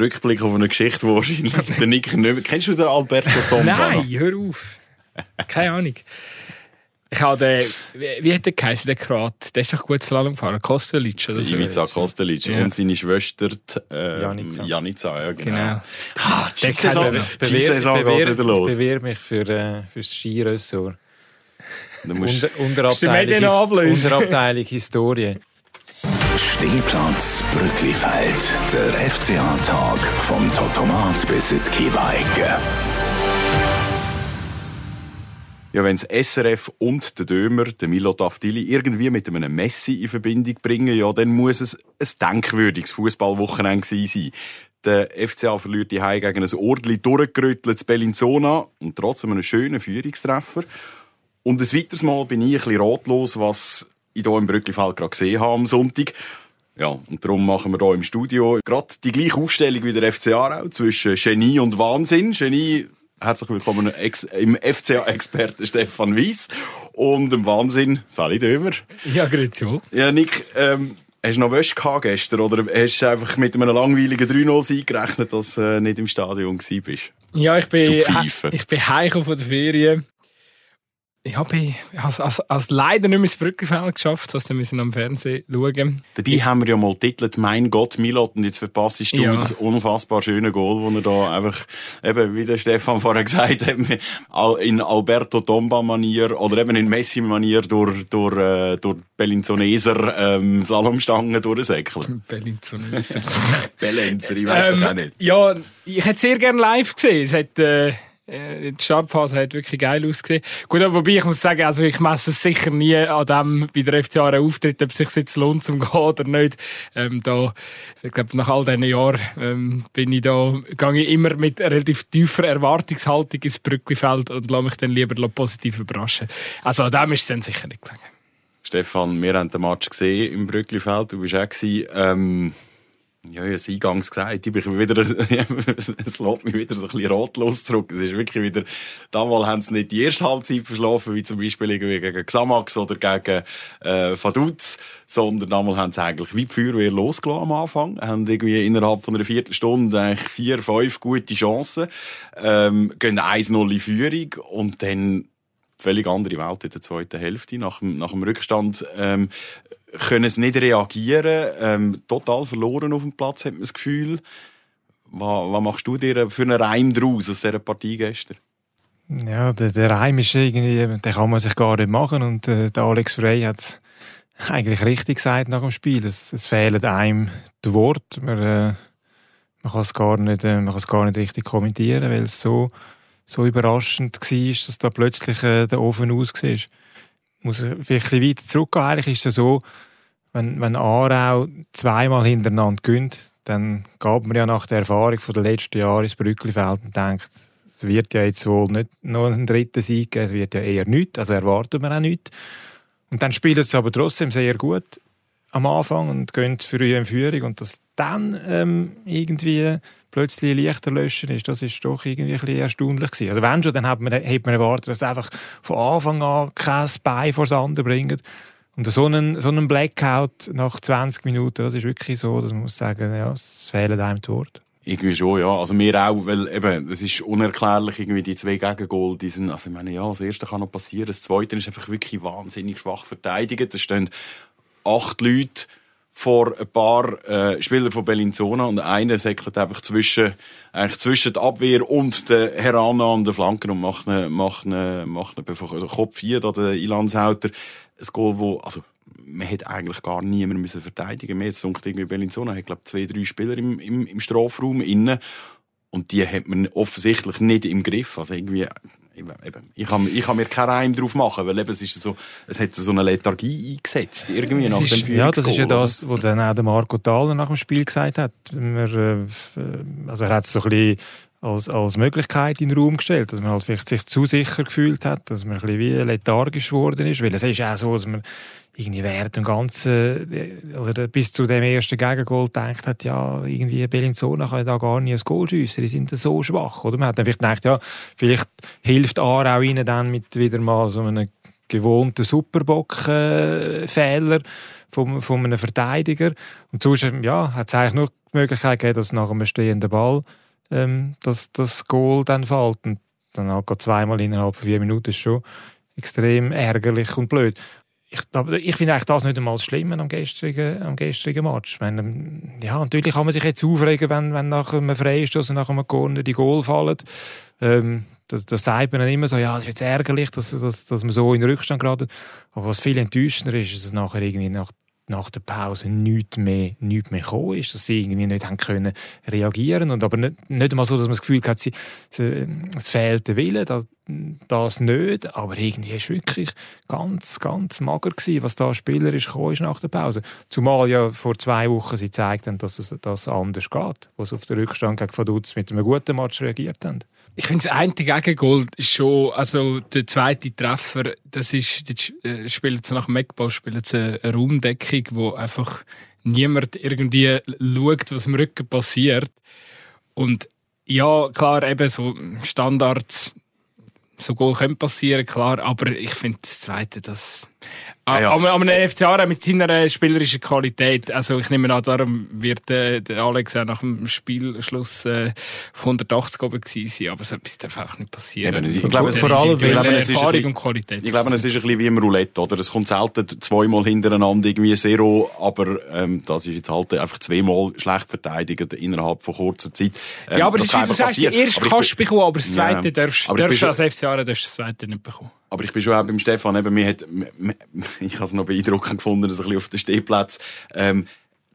Rückblick auf eine Geschichte, die wahrscheinlich der Nick nicht mehr... Kennst du den Alberto Tomba? Nein, hör auf. Keine Ahnung. Ich habe den, wie, wie hat der geheißen, der Kroat? Der ist doch gut Slalom gefahren, Kostelic oder so. Ivica Kostelic Ja. und seine Schwester äh, Janica. Janica, ja genau. Genau. Ah, die Saison, geht wieder los. Ich bewirb mich für, äh, fürs Skiressort. Du musst, Unter, Unterabteilung? Unterabteilung Historie. Stehplatz Brücklifeld. Der FCA-Tag vom Totomat bis in die ja, wenn das SRF und der Dömer, der Milo Tafdili, irgendwie mit einem Messi in Verbindung bringen, ja, dann muss es ein denkwürdiges Fußballwochenende sein. Der FCA verliert die Heim gegen ein Ordli durchgerüttelt Bellinzona und trotzdem einen schönen Führungstreffer. Und ein weiteres Mal bin ich ein bisschen ratlos, was hier im Brücklifeld gerade gesehen habe am Sonntag. Ja, und darum machen wir hier im Studio gerade die gleiche Aufstellung wie der FCA auch, zwischen Genie und Wahnsinn. Genie, herzlich willkommen im FCA-Experten Stefan Weiss und im Wahnsinn Sali Dömer. Ja, grüezi. Ja, Nick, ähm, hast du noch Wäsche gehabt gestern oder hast du einfach mit einem langweiligen 3-0 gerechnet, dass du äh, nicht im Stadion bist? Ja, ich bin, ich bin heimgekommen von der Ferien. Ich habe als, als, als leider nicht mehr das Brückenfeld geschafft, dass wir müssen am Fernsehen schauen. Dabei haben wir ja mal titelt, mein Gott, Milot, und jetzt verpasst du Ja. das unfassbar schöne Goal, wo er da einfach, eben, wie der Stefan vorher gesagt hat, in Alberto Tomba-Manier oder eben in Messi-Manier durch, durch, äh, durch Bellinzoneser ähm, Slalomstangen durchsäckeln. Bellinzonese. Bellenzer, ich weiss doch auch nicht. Ja, ich hätte sehr gerne live gesehen. Es hat, äh, äh, die Startphase hat wirklich geil ausgesehen. Gut, aber wobei ich muss sagen, also ich messe es sicher nie an dem, wie der FCA auftritt, ob es sich jetzt lohnt zum gehen oder nicht. Ähm, da, ich glaube, nach all diesen Jahren ähm, bin ich da, gehe ich immer mit relativ tiefer Erwartungshaltung ins Brücklifeld und lasse mich dann lieber positiv überraschen. Also an dem ist es dann sicher nicht gelegen. Stefan, wir haben den Match gesehen im Brücklifeld. Du bist auch gewesen. Ähm, ja, habe es eingangs gesagt. Ich bin wieder, es lässt mich wieder so ein bisschen ratlos zurück. Es ist wirklich wieder, damals haben sie nicht die erste Halbzeit verschlafen, wie zum Beispiel irgendwie gegen Xamax oder gegen, äh, Vaduz, sondern damals haben sie eigentlich wie die Feuerwehr losgelassen am Anfang. Haben irgendwie innerhalb von einer Viertelstunde eigentlich vier, fünf gute Chancen, ähm, gehen 1-0 in Führung und dann völlig andere Welt in der zweiten Hälfte. Nach dem, nach dem Rückstand ähm, können sie nicht reagieren. Ähm, total verloren auf dem Platz, hat man das Gefühl. Was, was machst du dir für einen Reim draus aus dieser Partie gestern? Ja, der, der Reim ist irgendwie, den kann man sich gar nicht machen und äh, der Alex Frey hat es eigentlich richtig gesagt nach dem Spiel. Es, es fehlen einem die Worte. Man, äh, man kann es gar nicht, äh, man kann es gar nicht richtig kommentieren, weil es so, so überraschend war, dass da plötzlich äh, der Ofen aus war. Ich muss vielleicht ein weiter zurückgehen. Eigentlich ist es so, wenn, wenn Aarau zweimal hintereinander gönnt, dann gab man ja nach der Erfahrung von letzten Jahren ins Brücklifeld und denkt, es wird ja jetzt wohl nicht noch einen dritten Sieg geben, es wird ja eher nichts, also erwarten wir auch nichts. Und dann spielt es aber trotzdem sehr gut am Anfang und gehen früh in Führung und dass dann ähm, irgendwie plötzlich Lichter löschen ist, das ist doch irgendwie ein bisschen erstaunlich gewesen. Also wenn schon, dann hat man, hat man erwartet, dass einfach von Anfang an kein Bein vor das andere bringen. Und so einen, so einen Blackout nach 20 Minuten, das ist wirklich so, dass man muss sagen, ja, es fehlen einem die Worte. Irgendwie schon, ja. Also mir auch, weil eben, es ist unerklärlich, irgendwie die zwei Gegengol, die sind, also ich meine, ja, das erste kann noch passieren, das zweite ist einfach wirklich wahnsinnig schwach verteidigt. Da stehen acht Leute vor ein paar äh, Spieler von Bellinzona und einer säckelt einfach zwischen, eigentlich zwischen der Abwehr und der herannahen Flanken und macht einen, macht einen, macht einen bevor- also Kopf 4, da der Ilanshauter. Ein Goal, wo, also, man hätte eigentlich gar niemanden müssen verteidigen müssen. Jetzt denkt irgendwie Bellinzona hat, glaube zwei, drei Spieler im, im, im Strafraum innen. Und die hat man offensichtlich nicht im Griff. Also irgendwie, eben, ich kann, ich kann mir keinen Reim drauf machen, weil eben, es ist so, es hat so eine Lethargie eingesetzt, irgendwie nach ist- dem Ja, das ist ja das, was dann auch der Marco Thaler nach dem Spiel gesagt hat. Wir, äh, also er hat es so ein bisschen als, als Möglichkeit in den Raum gestellt, dass man halt vielleicht sich zu sicher gefühlt hat, dass man ein bisschen wie lethargisch geworden ist, weil es ist auch so, dass man irgendwie während dem ganzen, äh, oder bis zu dem ersten Gegengol gedacht hat, ja, irgendwie Bellinzona kann da gar nicht ein Goal schiessen, die sind so schwach, oder? Man hat dann vielleicht gedacht, ja, vielleicht hilft Aarau ihnen dann mit wieder mal so einem gewohnten Superbock-Fehler von, von einem Verteidiger. Und sonst ja, hat es eigentlich nur die Möglichkeit gegeben, dass nach einem stehenden Ball ähm, dass das Goal dann fällt. Und dann halt zweimal innerhalb von vier Minuten ist schon extrem ärgerlich und blöd. Ich, ich finde das nicht einmal das Schlimme am gestrigen, am gestrigen Match. Meine, ja, natürlich kann man sich jetzt aufregen, wenn, wenn nach einem Freistoß und nach einem Corner die Goal fallen. Ähm, das, das sagt man dann immer so, ja, das ist jetzt ärgerlich, dass, dass, dass man so in den Rückstand geraten. Aber was viel enttäuschender ist, ist, es nachher irgendwie nach nach der Pause nichts mehr, nichts mehr gekommen ist, dass sie irgendwie nicht haben können reagieren und aber nicht, nicht einmal so, dass man das Gefühl hat, es fehlt der Wille, das, das nicht, aber irgendwie ist wirklich ganz, ganz mager gewesen, was da spielerisch gekommen ist nach der Pause. Zumal ja vor zwei Wochen sie gezeigt haben, dass es das anders geht, was auf den Rückstand gegen Vaduz mit einem guten Match reagiert haben. Ich finde, das eine Gegengol ist schon, also der zweite Treffer, das ist, jetzt äh, spielt nach dem Eckball, spielt eine Raumdeckung, wo einfach niemand irgendwie schaut, was im Rücken passiert. Und ja, klar, eben so Standards, so Goal können passieren, klar, aber ich finde das zweite, das, Ah, ja. Aber, aber der FC Aarau mit seiner spielerischen Qualität, also ich nehme an, darum wird äh, der Alex auch nach dem Spielschluss äh, 180 oben gewesen sein, aber so etwas darf auch nicht passieren. Eben, ich, glaube, vor allem, ich glaube, es ist Erfahrung und Qualität. Ich glaube, es ist ein bisschen wie im Roulette, oder? Es kommt selten zweimal hintereinander irgendwie Zero, aber ähm, das ist jetzt halt einfach zweimal schlecht verteidigt innerhalb von kurzer Zeit. Ähm, ja, aber das, das ist, die erste kannst du bekommen, aber das zweite ja, darfst, darfst du als FC Aarau darfst das zweite nicht bekommen. Aber ich bin schon auch beim Stefan, eben, mir hat, ich habe es noch beeindruckend gefunden, dass ein bisschen auf den Stehplatz, ähm,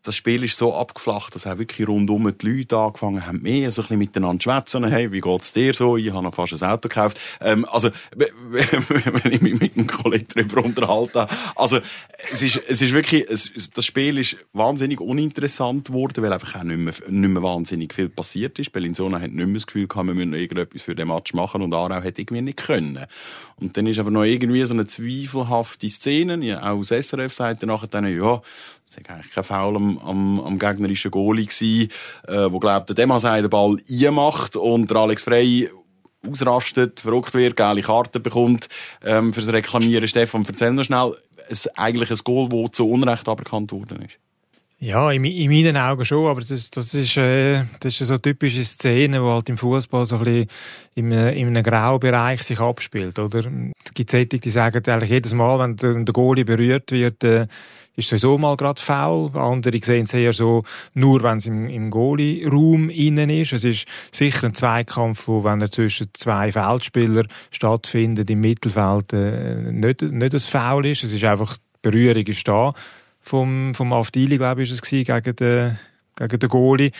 das Spiel ist so abgeflacht, dass auch wirklich rundum die Leute angefangen haben, mehr so ein bisschen miteinander zu schwätzen. Hey, wie geht's dir so? Ich habe noch fast ein Auto gekauft. Ähm, also, wenn ich mich mit einem Kollegen darüber unterhalte. Also, es ist, es ist wirklich, es, das Spiel ist wahnsinnig uninteressant geworden, weil einfach auch nicht mehr, nicht mehr wahnsinnig viel passiert ist. Bellinzona hat nicht mehr das Gefühl gehabt, wir müssen irgendetwas für den Match machen und Aarau hat irgendwie nicht können. Und dann ist aber noch irgendwie so eine zweifelhafte Szene. Ja, auch aus SRF-Seite nachher dann, ja, es war eigentlich kein Foul am, am, am gegnerischen Goalie äh, wo glaubt, der Demasei den Ball einmacht und der Alex Frey ausrastet, verrückt wird, geile Karte bekommt ähm, fürs Reklamieren. Stefan, erzähl noch schnell, es eigentlich ein Goal, das zu Unrecht aberkannt worden ist. Ja, in, in, meinen Augen schon, aber das, das, ist, äh, das ist so typische Szene, die halt im Fußball so ein bisschen in, in einem Graubereich sich abspielt, oder? Es gibt Sätze, die sagen eigentlich jedes Mal, wenn der, der Goalie berührt wird, äh, ist sowieso mal gerade faul. Andere sehen es eher so, nur wenn es im, im Goalie-Raum innen ist. Es ist sicher ein Zweikampf, wo, wenn er zwischen zwei Feldspielern stattfindet, im Mittelfeld, äh, nicht, nicht ein Foul ist. Es ist einfach, die Berührung ist da vom, vom Afdili, glaube ich, ist es gegen den, gegen den Goalie.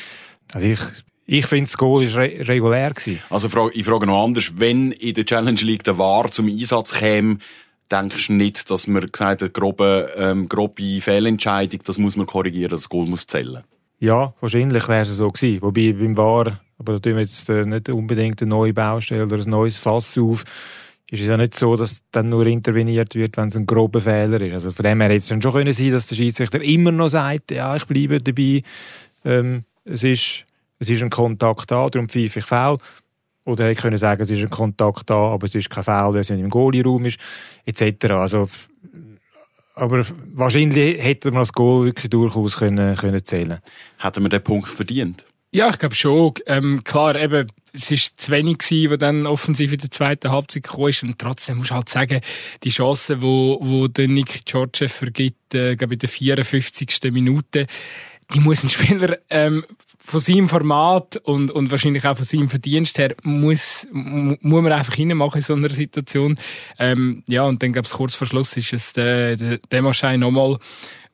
Also ich, ich finde, das Goal war re regulär. Gewesen. Also ich frage noch anders, wenn in der Challenge League der VAR zum Einsatz käme, denkst du nicht, dass man gesagt hat, grobe, ähm, grobe Fehlentscheidung, das muss man korrigieren, das Goal muss zählen? Ja, wahrscheinlich wäre es so gewesen. Wobei beim VAR, aber da tun wir jetzt äh, nicht unbedingt eine neue Baustelle oder ein neues Fass auf ist es ja nicht so, dass dann nur interveniert wird, wenn es ein grober Fehler ist. Also von dem her hätte es schon können sein, dass der Schiedsrichter immer noch sagt, ja, ich bleibe dabei, ähm, es, ist, es ist ein Kontakt da, darum pfeife ich faul. Oder er hätte können sagen, es ist ein Kontakt da, aber es ist kein Foul, weil es nicht im Goalie-Raum ist, etc. Also, aber wahrscheinlich hätte man das Goal wirklich durchaus können, können zählen Hätten wir den Punkt verdient? Ja, ich glaube schon. Ähm, klar, eben, es ist zu wenig gewesen, wo dann offensiv in der zweiten Halbzeit gekommen ist. Und trotzdem muss halt sagen, die Chance, wo, wo der Nick Georgiev vergibt, äh, glaube in der 54. Minute, die muss ein Spieler, ähm, von seinem Format und, und wahrscheinlich auch von seinem Verdienst her muss, muss man einfach hinmachen in so einer Situation. Ähm, ja, und dann, ich, kurz vor Schluss ist es der, der Demaschein nochmal,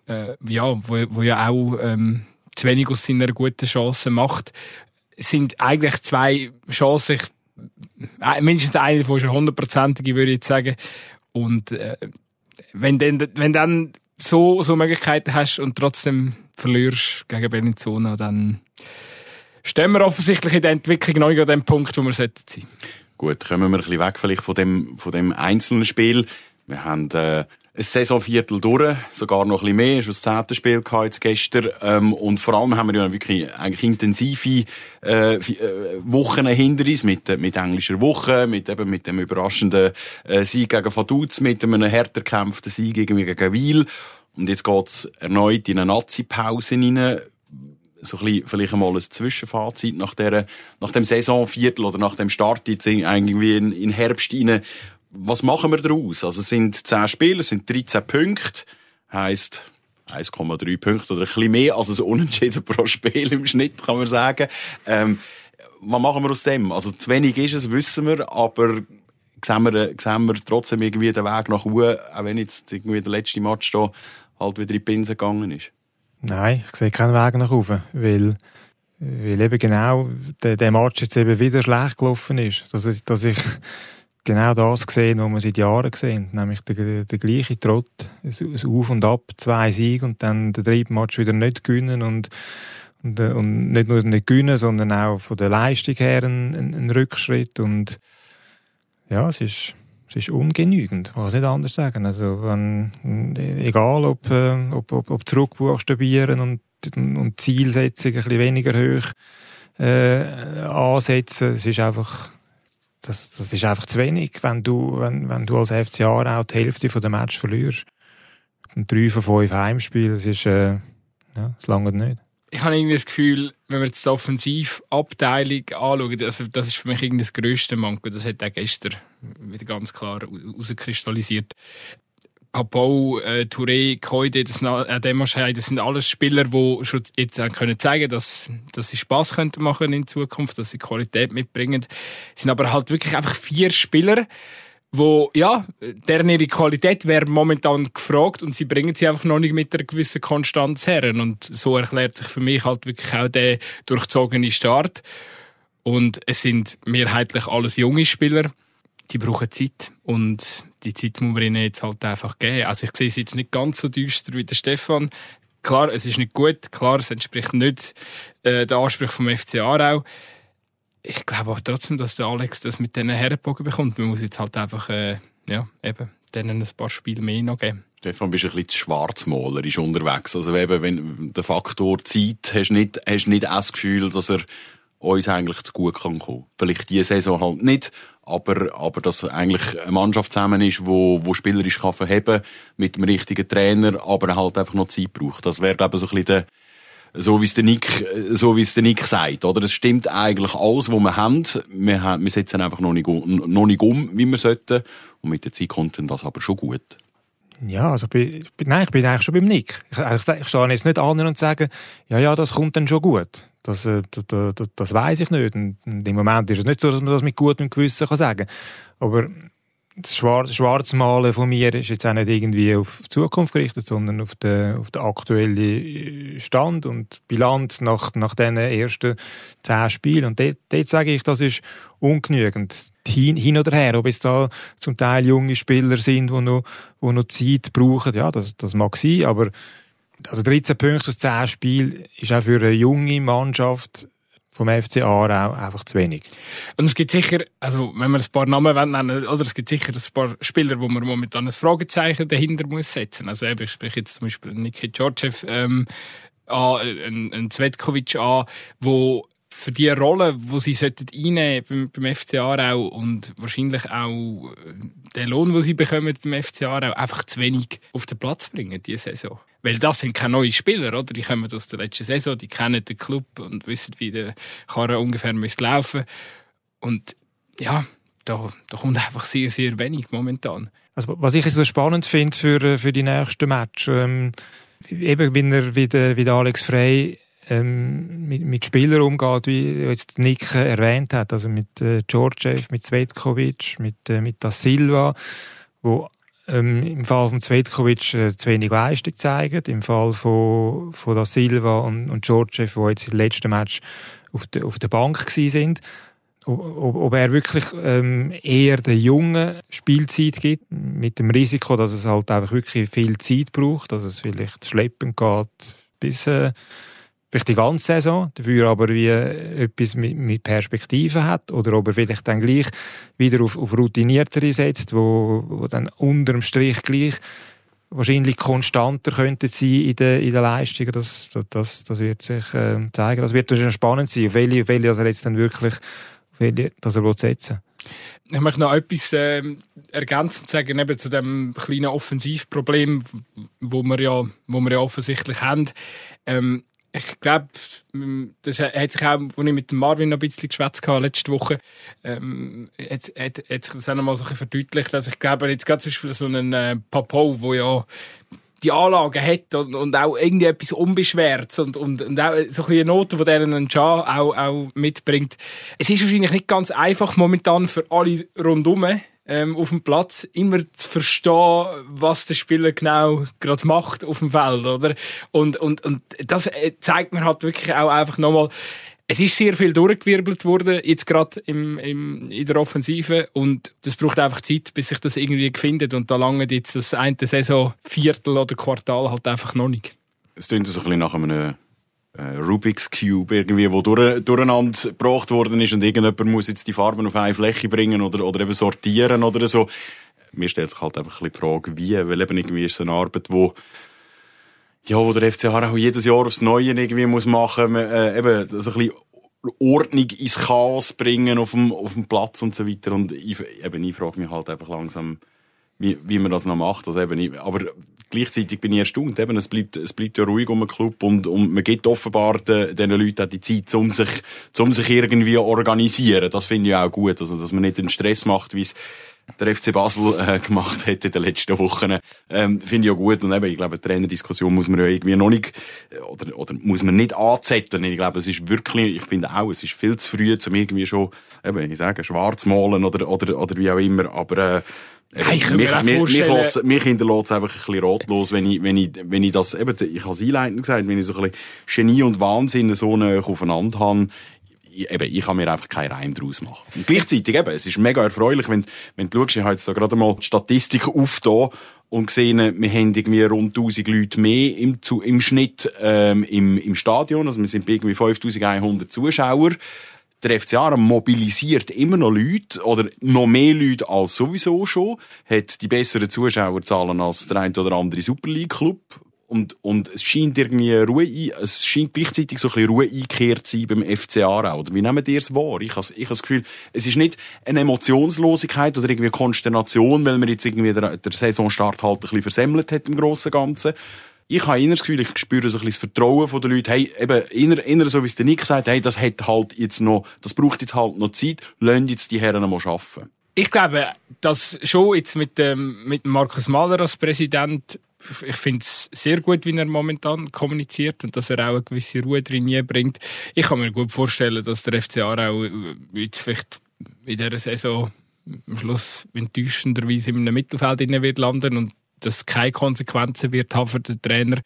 äh, ja, wo, wo ja auch, ähm, zu wenig aus seiner guten Chance macht, sind eigentlich zwei Chancen, äh, mindestens eine davon ist eine hundertprozentige, würde ich sagen. Und äh, wenn dann, wenn dann so, so Möglichkeiten hast und trotzdem verlierst gegen Bellinzona, dann stehen wir offensichtlich in der Entwicklung neu an dem Punkt, wo wir sein sollten. Gut, kommen wir ein bisschen weg vielleicht von dem, von dem einzelnen Spiel. Wir haben äh, ein Saisonviertel durch, sogar noch ein bisschen mehr, ist das zehnte Spiel jetzt gestern, ähm, und vor allem haben wir ja wirklich eigentlich intensive äh, äh, Wochen hinter uns, mit, mit englischer Woche, mit eben mit dem überraschenden äh, Sieg gegen Vaduz, mit einem härter kämpften Sieg gegen, gegen Wiel, Und jetzt geht's erneut in eine Nazi-Pause rein. So ein bisschen, vielleicht einmal ein Zwischenfazit nach, der, nach dem Saisonviertel oder nach dem Start jetzt irgendwie in, in Herbst rein. Was machen wir daraus? Also es sind 10 Spiele, es sind 13 Punkte. Heisst 1,3 Punkte oder ein bisschen mehr als ein Unentschieden pro Spiel im Schnitt, kann man sagen. Ähm, was machen wir aus dem? Also zu wenig ist es, wissen wir, aber sehen wir, sehen wir trotzdem irgendwie den Weg nach oben, auch wenn jetzt irgendwie der letzte Match da halt wieder in die Pinse gegangen ist? Nein, ich sehe keinen Weg nach oben, weil, weil eben genau der, der Match jetzt eben wieder schlecht gelaufen ist. Dass dass ich genau das gesehen, was wir seit Jahren sehen, nämlich der, der gleiche Trott, ein Auf und Ab, zwei Siege und dann der dritte Match wieder nicht gewinnen und und, äh, und nicht nur nicht gewinnen, sondern auch von der Leistung her ein, ein, Rückschritt und ja, es ist es ist ungenügend, kann es nicht anders sagen. Also wenn, egal ob, äh, ob, ob, ob zurückbuchstabieren und, und Zielsetzung ein bisschen weniger hoch äh, ansetzen, es ist einfach das, das ist einfach zu wenig, wenn du, wenn, wenn du als FCA auch die Hälfte dem Match verlierst. Und drei von fünf Heimspielen, das ist, äh, ja, das lange nicht ich habe irgendwie das Gefühl, wenn wir jetzt die Offensivabteilung anschauen, also das ist für mich irgendwie das grösste Manko. Das hat auch gestern wieder ganz klar herauskristallisiert. Papau, äh, Touré, Koide, das, äh, Demoschei, das sind alles Spieler, die schon jetzt können zeigen dass, dass sie Spass könnten machen in Zukunft, dass sie Qualität mitbringen. Es sind aber halt wirklich einfach vier Spieler, wo, ja, deren ihre Qualität wäre momentan gefragt und sie bringen sie einfach noch nicht mit einer gewissen Konstanz her. Und so erklärt sich für mich halt wirklich auch der durchzogene Start. Und es sind mehrheitlich alles junge Spieler. Die brauchen Zeit. Und die Zeit muss man ihnen jetzt halt einfach geben. Also ich sehe es jetzt nicht ganz so düster wie der Stefan. Klar, es ist nicht gut. Klar, es entspricht nicht äh, der Anspruch vom FC Aarau ich glaube aber trotzdem, dass der Alex das mit diesen Herrenbogen bekommt. Man muss jetzt halt einfach, äh, ja, eben, denen ein paar Spiele mehr noch geben. Stefan, bist ein bisschen zu schwarzmalerisch unterwegs. Also eben, wenn der Faktor Zeit, hast du nicht, hast nicht das Gefühl, dass er uns eigentlich zu gut kann kommen. Vielleicht diese Saison halt nicht, aber, aber dass eigentlich eine Mannschaft zusammen ist, wo, wo spielerisch kann verheben, mit dem richtigen Trainer, aber halt einfach noch Zeit braucht. Das wäre, ich, so ein bisschen der, so wie es der Nick, so wie es der Nick sagt, oder? Es stimmt eigentlich alles, was wir haben. Wir, haben, wir setzen einfach noch nicht, noch nicht um, wie wir sollten. Und mit der Zeit kommt dann das aber schon gut. Ja, also bin, nein, ich bin eigentlich schon beim Nick. Ich, ich, ich stehe jetzt nicht an und sage, ja, ja, das kommt dann schon gut. Das, äh, das, das, weiß ich nicht. Und im Moment ist es nicht so, dass man das mit gutem Gewissen kann sagen kann. Aber das Schwarzmalen von mir ist jetzt auch nicht irgendwie auf die Zukunft gerichtet, sondern auf den, auf den aktuellen Stand und Bilanz nach, nach diesen ersten zehn Spielen. Und dort, dort sage ich, das ist ungenügend. Hin, hin oder her, ob es da zum Teil junge Spieler sind, die noch, die noch Zeit brauchen, ja, das, das mag sein, aber also 13 Punkte aus 10 Spielen ist auch für eine junge Mannschaft vom FC Aarau einfach zu wenig. Und es gibt sicher, also wenn man ein paar Namen nennen oder es gibt sicher ein paar Spieler, wo man momentan ein Fragezeichen dahinter muss setzen. Also ich spreche jetzt zum Beispiel Niki Djordjev ähm, an, einen, einen Zvetkovic an, wo für die Rolle, wo sie sollten einnehmen beim, beim FC Aarau und wahrscheinlich auch äh, den Lohn, den sie bekommen beim FC Aarau, einfach zu wenig auf den Platz bringen diese Saison. Weil das sind keine neuen Spieler, oder? Die kommen aus der letzten Saison, die kennen den Club und wissen, wie der Karren ungefähr müsste laufen. Und ja, da, da kommt einfach sehr, sehr wenig momentan. Also, was ich so spannend finde für, äh, für die nächsten Match, ähm, eben, wie der, wie der Alex Frey ähm, mit, mit Spielern umgeht, wie jetzt Nick erwähnt hat, also mit äh, Georgiev, mit Svetkovic, mit, äh, mit Da Silva, wo ähm, im Fall von Zvetkovic äh, zu wenig Leistung zeigen, im Fall von, von Da Silva und, und Georgiev, die jetzt im letzten Match auf der, auf der Bank sind, ob, ob er wirklich ähm, eher der Jungen Spielzeit gibt, mit dem Risiko, dass es halt einfach wirklich viel Zeit braucht, dass es vielleicht schleppen geht bis äh, vielleicht die ganze Saison, dafür aber wie etwas mit, mit Perspektive hat oder ob er vielleicht dann gleich wieder auf, auf Routiniertere setzt, wo, wo dann unterm Strich gleich wahrscheinlich konstanter könnte sein in den, in den Leistungen. Das, das, das wird sich äh, zeigen. Das wird schon spannend sein, auf welche, auf welche er jetzt dann wirklich, welche, dass er setzen Ich möchte noch etwas äh, ergänzend sagen, eben zu dem kleinen Offensivproblem, wo wir ja, wo wir ja offensichtlich haben. Ähm, ich glaube, das hat sich auch, als ich mit Marvin noch ein bisschen geschwätzt habe, letzte Woche, ähm, hat, hat, hat sich das auch noch mal so ein bisschen verdeutlicht, dass ich glaube, jetzt gerade zum Beispiel so einen äh, Papo, wo ja die Anlagen hat und, und auch irgendwie etwas unbeschwertes und, und, und auch so ein eine Note, die der einen Jan auch, auch mitbringt. Es ist wahrscheinlich nicht ganz einfach momentan für alle rundum, ähm, auf dem Platz immer zu verstehen, was der Spieler genau gerade macht auf dem Feld, oder? Und, und, und das äh, zeigt mir halt wirklich auch einfach nochmal, es ist sehr viel durchgewirbelt worden, jetzt gerade im, im, in der Offensive. Und das braucht einfach Zeit, bis sich das irgendwie findet. Und da lange jetzt das eine Saison, Viertel oder Quartal halt einfach noch nicht. Es klingt so ein bisschen nach einem Rubik's Cube irgendwie, wo durch, durcheinander gebracht worden ist und irgendjemand muss jetzt die Farben auf eine Fläche bringen oder, oder eben sortieren oder so. Mir stellt sich halt einfach ein bisschen die Frage, wie, weil eben irgendwie ist es eine Arbeit, wo ja, wo der FC auch jedes Jahr aufs Neue irgendwie muss machen, äh, eben so ein bisschen Ordnung ins Chaos bringen auf dem, auf dem Platz und so weiter. Und ich, eben, ich frage mich halt einfach langsam, wie, wie man das noch macht. Also eben, aber gleichzeitig bin ich erstaunt. Eben, es bleibt, es bleibt ja ruhig um den Club und, und man gibt offenbar den, den Leuten auch die Zeit, um sich, um sich irgendwie organisieren. Das finde ich auch gut. Also, dass man nicht den Stress macht, wie es der FC Basel äh, gemacht hat in den letzten Wochen, ähm, finde ich ja gut. Und eben, ich glaube, die Trainerdiskussion muss man ja irgendwie noch nicht, äh, oder, oder muss man nicht anzetteln. Ich glaube, es ist wirklich, ich finde auch, es ist viel zu früh, um irgendwie schon, eben, ich sage, schwarz malen oder, oder, oder wie auch immer, aber, äh, ja, ich mich, auch mich, mich, lasse- mich hinterlässt es einfach ein bisschen rotlos, wenn ich, wenn ich, wenn ich das, eben, ich habe es einleitend gesagt, wenn ich so ein bisschen Genie und Wahnsinn so nah aufeinander habe, eben, ich kann mir einfach keinen Reim daraus machen. Und gleichzeitig eben, es ist mega erfreulich, wenn, wenn du schaust, ich habe jetzt da gerade mal die Statistik aufgetan und gesehen, wir haben irgendwie rund 1000 Leute mehr im, im Schnitt ähm, im, im Stadion, also wir sind irgendwie 5100 Zuschauer. Der FC Aarau mobilisiert immer noch Leute, oder noch mehr Leute als sowieso schon, hat die besseren Zuschauerzahlen als der ein oder andere Super League Club. Und, und es scheint irgendwie Ruhe ein, es scheint gleichzeitig so ein bisschen Ruhe eingekehrt zu sein beim FC Aarau. Oder wie nehmt ihr es wahr? Ich habe, ich habe das Gefühl, es ist nicht eine Emotionslosigkeit oder irgendwie Konsternation, weil man jetzt irgendwie der, der Saisonstart halt ein bisschen versemmelt hat im Grossen und Ganzen. Ich habe inner das Gefühl, ich spüre so ein bisschen das Vertrauen von den Leuten. Hey, eben, inner, inner so wie es der Nick sagt, hey, das hat halt jetzt noch, das braucht jetzt halt noch Zeit, lasst jetzt die Herren mal arbeiten. Ich glaube, dass schon jetzt mit dem, mit Markus Mahler als Präsident, ich finde es sehr gut, wie er momentan kommuniziert und dass er auch eine gewisse Ruhe drin bringt. Ich kann mir gut vorstellen, dass der FC Aarau äh, jetzt vielleicht in dieser Saison am Schluss enttäuschenderweise in einem Mittelfeld wird landen und das keine Konsequenzen wird haben für den Trainer.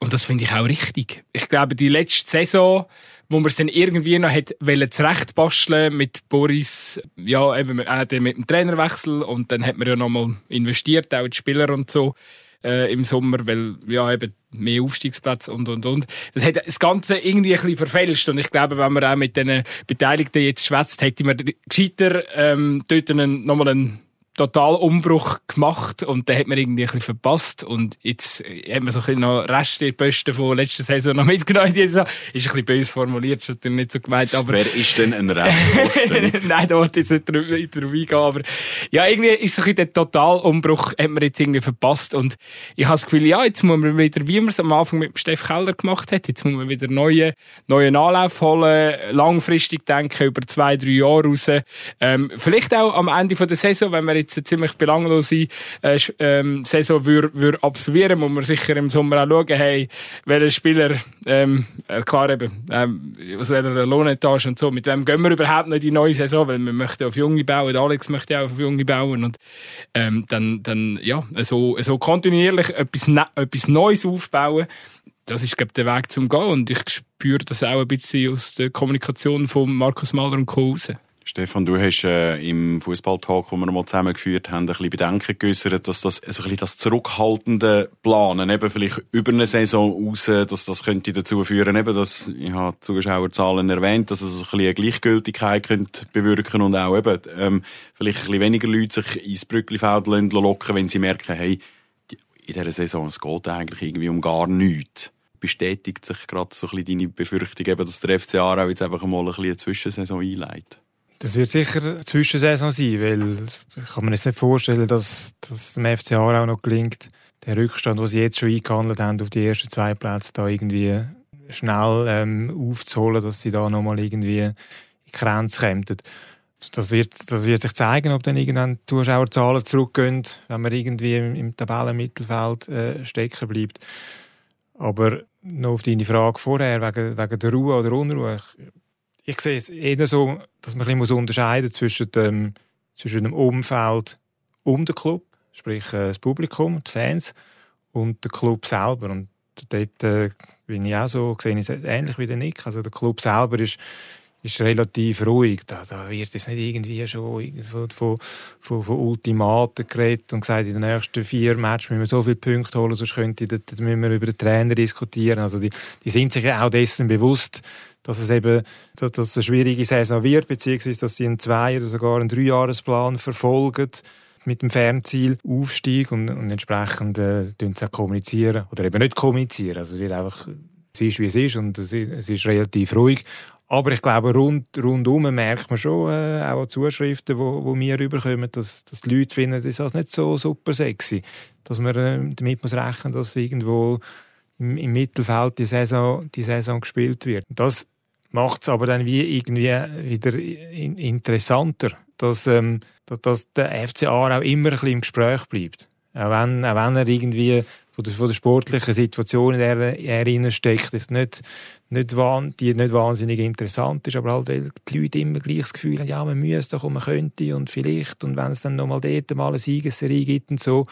Und das finde ich auch richtig. Ich glaube, die letzte Saison, wo man es dann irgendwie noch hat zurechtbasteln mit Boris, ja, eben äh, mit dem Trainerwechsel und dann hat man ja nochmal investiert, auch in die Spieler und so äh, im Sommer, weil ja eben mehr Aufstiegsplätze und und und. Das hat das Ganze irgendwie ein bisschen verfälscht und ich glaube, wenn man auch mit den Beteiligten jetzt schwätzt, hätte man gescheiter ähm, dort einen, nochmal einen Totalumbruch gemacht und den hat man irgendwie ein bisschen verpasst und jetzt äh, hat man so ein bisschen noch Restposten von letzter Saison noch mitgenommen in diese Saison. Ist ein bisschen böse formuliert, ist natürlich nicht so gemeint, aber Wer ist denn ein Restposten? Nein, da wollte ich jetzt nicht drauf eingehen, aber ja, irgendwie ist so ein bisschen der Totalumbruch hat man jetzt irgendwie verpasst und ich habe das Gefühl, ja, jetzt muss man wieder, wie man es am Anfang mit Steff Keller gemacht hat, jetzt muss man wieder neue, neuen Anlauf holen, langfristig denken, über zwei, drei Jahre raus. Ähm, vielleicht auch am Ende von der Saison, wenn wir jetzt eine ziemlich belanglose äh, ähm, Saison würde würd absolvieren, muss man sicher im Sommer auch schauen, hey, welcher Spieler, ähm, äh, klar eben, ähm, aus welcher Lohnetage und so, mit wem gehen wir überhaupt noch in die neue Saison, weil wir möchten auf Junge bauen, Alex möchte auch auf Junge bauen und ähm, dann, dann ja, so, so kontinuierlich etwas, ne etwas Neues aufbauen, das ist, glaube ich, der Weg zum Gehen und ich spüre das auch ein bisschen aus der Kommunikation von Markus Mahler und Co. raus. Stefan, du hast äh, im Fußballtalk, den wir mal zusammengeführt haben, ein bisschen Bedenken geäußert, dass das, also ein bisschen das zurückhaltende Planen, eben vielleicht über eine Saison raus, dass das könnte dazu führen, eben, dass, ich habe Zuschauerzahlen erwähnt, dass es ein bisschen eine Gleichgültigkeit könnte bewirken und auch eben, ähm, vielleicht ein bisschen weniger Leute sich ins Brücklifeld locken wenn sie merken, hey, in dieser Saison, es geht eigentlich irgendwie um gar nichts. Bestätigt sich gerade so ein bisschen deine Befürchtung, eben, dass der FC Aarau jetzt einfach mal ein bisschen eine Zwischensaison einleitet? Das wird sicher eine Zwischensaison sein, weil ich kann mir nicht vorstellen, dass, dass dem FC auch noch gelingt, den Rückstand, den sie jetzt schon eingehandelt haben auf die ersten zwei Plätze, da irgendwie schnell ähm, aufzuholen, dass sie da nochmal irgendwie in die Grenze kommen. Das wird, das wird sich zeigen, ob dann irgendwann die Zuschauerzahlen zurückgehen, wenn man irgendwie im, im Tabellenmittelfeld äh, stecken bleibt. Aber noch auf deine Frage vorher, wegen, wegen der Ruhe oder Unruhe. Ich, sehe es eher so, dass man ein bisschen unterscheiden muss zwischen dem, zwischen dem Umfeld um den Club, sprich äh, das Publikum, die Fans, und der Club selber. Und dort äh, bin ich auch so, sehe ich es ähnlich wie der Nick. Also der Club selber ist ist relativ ruhig. Da, da wird es nicht irgendwie schon von, von, von, von Ultimaten geredet und gesagt, in den nächsten vier Matches müssen wir so viele Punkte holen, sonst könnte, da, da müssen wir über den Trainer diskutieren. Also die, die sind sich auch dessen bewusst, dass es eben dass, es eine schwierige Saison wird, beziehungsweise dass sie einen Zwei- oder sogar einen Dreijahresplan verfolgen mit dem Fernziel Aufstieg und, und entsprechend äh, auch kommunizieren oder eben nicht kommunizieren. Also es wird einfach es ist, wie es ist und es ist, es ist relativ ruhig. Aber ich glaube, rund, rundum merkt man schon, äh, auch an Zuschriften, die wo, wo wir rüberkommen, dass, dass die Leute finden, das ist nicht so super sexy. Dass man äh, damit muss rechnen, dass irgendwo im, im, Mittelfeld die Saison, die Saison gespielt wird. Das macht es aber dann wie irgendwie wieder in, interessanter, dass, ähm, dass der FCA auch immer ein bisschen im Gespräch bleibt. Auch wenn, auch wenn er irgendwie von der, von der sportlichen Situation, in der er steckt, ist nicht, nicht, die nicht wahnsinnig interessant ist, aber halt, weil die Leute immer gleich das Gefühl haben, ja, man müsste doch und man könnte und vielleicht und wenn es dann nochmal dort mal eine Siegesserie gibt und so.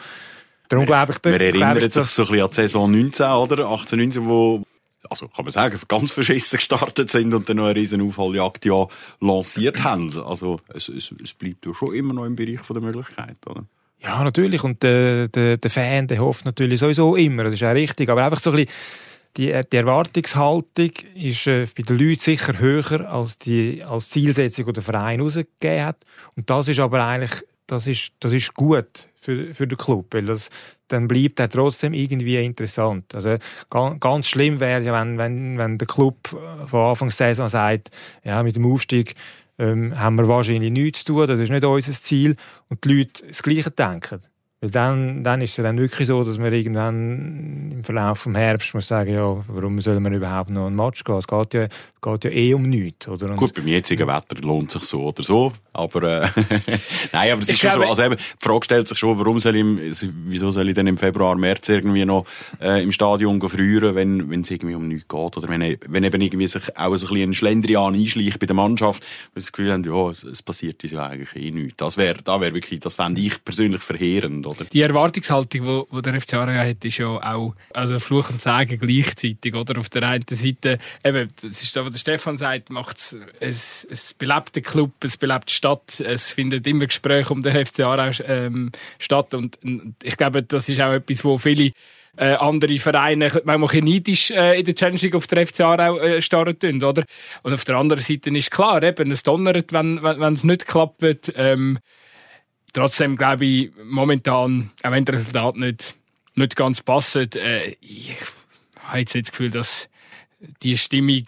Darum glaube ich, man erinnert sich so ein bisschen an die Saison 19, oder? 18, 19, wo also kann man sagen, ganz verschissen gestartet sind und dann noch eine riesen Aufholjagd ja lanciert haben. Also es, es, es bleibt ja schon immer noch im Bereich der Möglichkeit, oder? Ja, natürlich. Und der, der, der Fan, der hofft natürlich sowieso immer. Das ist auch richtig. Aber einfach so ein bisschen, die, die Erwartungshaltung ist äh, bei den Leuten sicher höher als die als Zielsetzung, die der Verein rausgegeben hat. Und das ist aber eigentlich, das ist, das ist gut für, für den Club, weil das, dann bleibt er trotzdem irgendwie interessant. Also ganz, ganz schlimm wäre ja, wenn, wenn, wenn der Club von Anfang der Saison sagt, ja, mit dem Aufstieg ähm, haben wir wahrscheinlich nichts zu tun, das ist nicht unser Ziel und die Leute das Gleiche denken. Weil dann, dann ist es dann wirklich so, dass man irgendwann im Verlauf des Herbst muss sagen, ja, warum soll man überhaupt noch einen Match gehen? Es geht ja, geht ja eh um nichts, oder? Gut, beim jetzigen Wetter lohnt es sich so oder so. Aber, äh, nein, aber es ist schon so. Also eben, die Frage stellt sich schon, warum soll ich, wieso soll ich denn im Februar, März irgendwie noch, äh, im Stadion frieren, wenn, wenn es irgendwie um nichts geht? Oder wenn, wenn eben irgendwie sich auch so ein bisschen ein Schlendrian einschleicht bei der Mannschaft, weil sie das Gefühl haben, ja, es, es passiert uns ja eigentlich eh nichts. Das wäre, da wäre wirklich, das fände ich persönlich verheerend, oder? Die Erwartungshaltung, die, die der FC Aarau hat, ist ja auch, also Fluch und Sagen gleichzeitig, oder? Auf der einen Seite, eben, das ist was der Stefan sagt, macht es, es, belebt den Club, es belebt die Stadt. Es findet immer Gespräche um den FC Aarau ähm, statt. Und, ich glaube, das ist auch etwas, wo viele äh, andere Vereine manchmal ein neidisch äh, in der Challenge League auf der FC Aarau äh, starren oder? Und auf der anderen Seite ist klar, eben, es donnert, wenn, wenn, wenn es nicht klappt. Ähm, trotzdem glaube ich, momentan, auch wenn das Resultat nicht, nicht ganz passt, äh, ich habe jetzt nicht das Gefühl, dass die Stimmung,